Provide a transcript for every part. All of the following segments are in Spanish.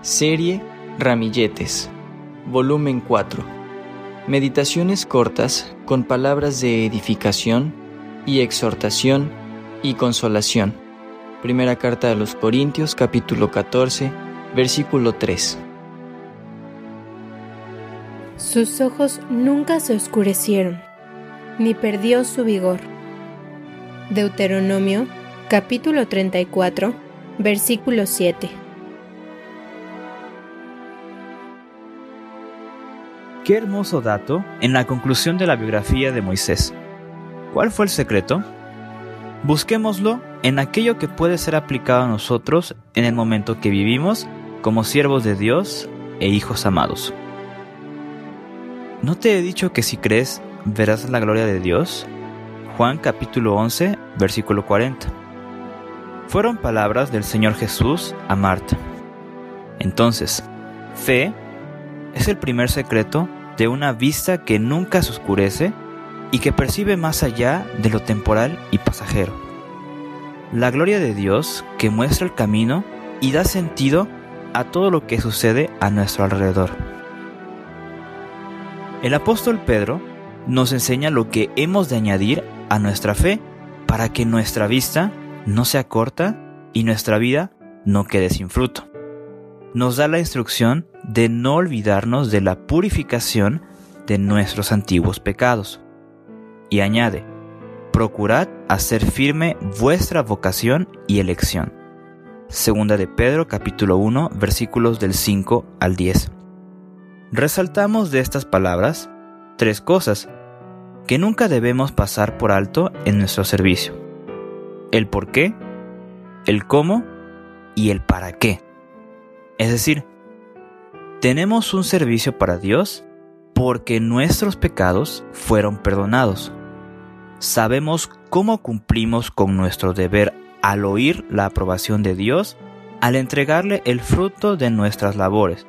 Serie Ramilletes, volumen 4. Meditaciones cortas con palabras de edificación y exhortación y consolación. Primera carta a los Corintios capítulo 14, versículo 3. Sus ojos nunca se oscurecieron, ni perdió su vigor. Deuteronomio capítulo 34, versículo 7. Qué hermoso dato en la conclusión de la biografía de Moisés. ¿Cuál fue el secreto? Busquémoslo en aquello que puede ser aplicado a nosotros en el momento que vivimos como siervos de Dios e hijos amados. ¿No te he dicho que si crees verás la gloria de Dios? Juan capítulo 11, versículo 40. Fueron palabras del Señor Jesús a Marta. Entonces, fe es el primer secreto de una vista que nunca se oscurece y que percibe más allá de lo temporal y pasajero. La gloria de Dios que muestra el camino y da sentido a todo lo que sucede a nuestro alrededor. El apóstol Pedro nos enseña lo que hemos de añadir a nuestra fe para que nuestra vista no sea corta y nuestra vida no quede sin fruto nos da la instrucción de no olvidarnos de la purificación de nuestros antiguos pecados. Y añade, procurad hacer firme vuestra vocación y elección. Segunda de Pedro capítulo 1 versículos del 5 al 10. Resaltamos de estas palabras tres cosas que nunca debemos pasar por alto en nuestro servicio. El por qué, el cómo y el para qué. Es decir, tenemos un servicio para Dios porque nuestros pecados fueron perdonados. Sabemos cómo cumplimos con nuestro deber al oír la aprobación de Dios, al entregarle el fruto de nuestras labores.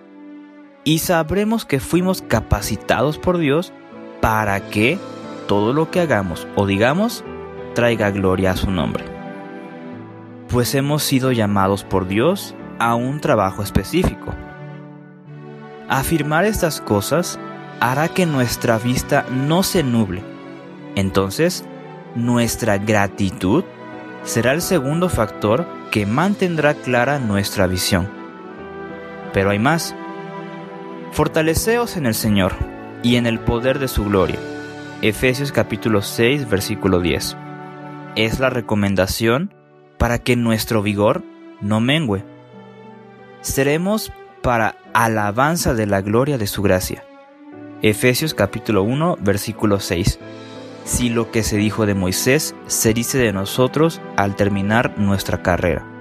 Y sabremos que fuimos capacitados por Dios para que todo lo que hagamos o digamos traiga gloria a su nombre. Pues hemos sido llamados por Dios a un trabajo específico. Afirmar estas cosas hará que nuestra vista no se nuble. Entonces, nuestra gratitud será el segundo factor que mantendrá clara nuestra visión. Pero hay más. Fortaleceos en el Señor y en el poder de su gloria. Efesios capítulo 6 versículo 10. Es la recomendación para que nuestro vigor no mengüe seremos para alabanza de la gloria de su gracia. Efesios capítulo 1 versículo 6. Si lo que se dijo de Moisés se dice de nosotros al terminar nuestra carrera.